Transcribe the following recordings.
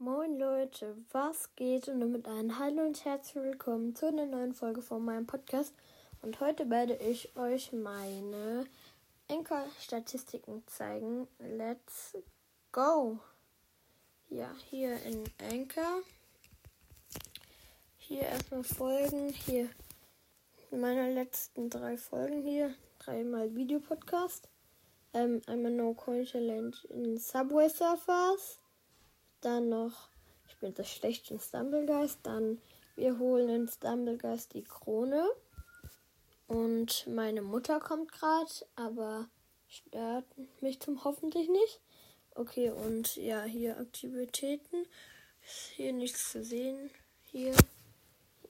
Moin Leute, was geht? Und damit ein Hallo und herzlich willkommen zu einer neuen Folge von meinem Podcast. Und heute werde ich euch meine Anchor-Statistiken zeigen. Let's go! Ja, hier in Anchor. Hier erstmal Folgen. Hier meine letzten drei Folgen hier. Dreimal Videopodcast. Ähm, einmal No Coin Challenge in Subway Surfers dann noch, ich bin das schlecht in Stumblegeist. Dann, wir holen in Stumblegeist die Krone. Und meine Mutter kommt gerade, aber stört mich zum hoffentlich nicht. Okay, und ja, hier Aktivitäten. Ist hier nichts zu sehen. Hier,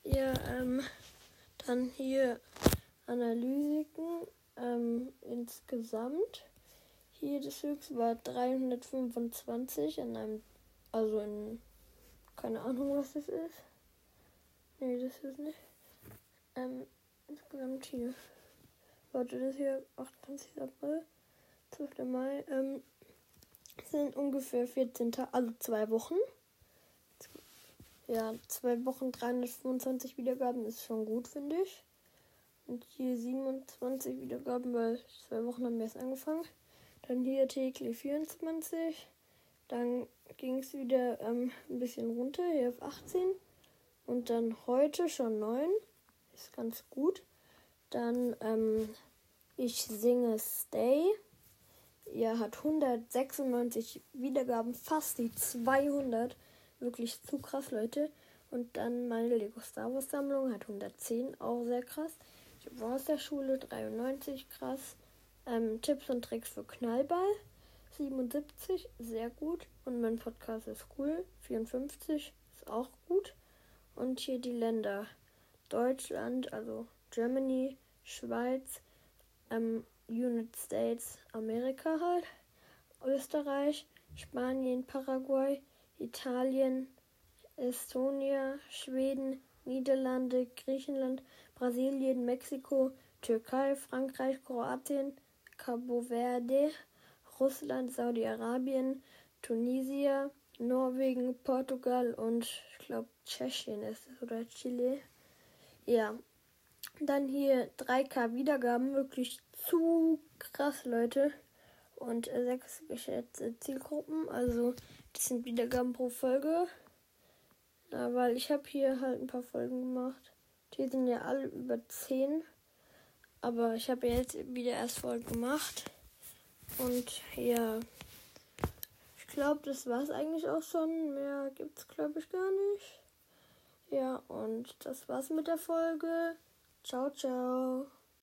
ja, ähm, dann hier Analysiken ähm, insgesamt. Hier das höchste war 325 an einem also in. Keine Ahnung, was das ist. Nee, das ist nicht. Ähm, insgesamt hier. Warte, das hier 28. April, 12. Mai. Ähm, sind ungefähr 14 Tage, also zwei Wochen. Ja, zwei Wochen 325 Wiedergaben ist schon gut, finde ich. Und hier 27 Wiedergaben, weil zwei Wochen haben wir erst angefangen. Dann hier täglich 24. Dann ging es wieder ähm, ein bisschen runter, hier auf 18. Und dann heute schon 9. Ist ganz gut. Dann ähm, ich singe Stay. Ja, hat 196 Wiedergaben, fast die 200. Wirklich zu krass, Leute. Und dann meine Lego Star Wars Sammlung hat 110, auch sehr krass. Ich war aus der Schule, 93, krass. Ähm, Tipps und Tricks für Knallball 77, sehr gut. Und mein Podcast ist cool. 54 ist auch gut. Und hier die Länder. Deutschland, also Germany, Schweiz, ähm, United States, Amerika halt. Österreich, Spanien, Paraguay, Italien, Estonia, Schweden, Niederlande, Griechenland, Brasilien, Mexiko, Türkei, Frankreich, Kroatien, Cabo Verde, Russland, Saudi-Arabien, Tunesien, Norwegen, Portugal und ich glaube Tschechien ist es oder Chile. Ja. Dann hier 3K Wiedergaben, wirklich zu krass, Leute. Und äh, sechs geschätzte Zielgruppen, also das sind Wiedergaben pro Folge. Na, weil ich habe hier halt ein paar Folgen gemacht. Die sind ja alle über 10. Aber ich habe jetzt wieder erst Folgen gemacht. Und ja, ich glaube, das war es eigentlich auch schon. Mehr gibt es, glaube ich, gar nicht. Ja, und das war's mit der Folge. Ciao, ciao.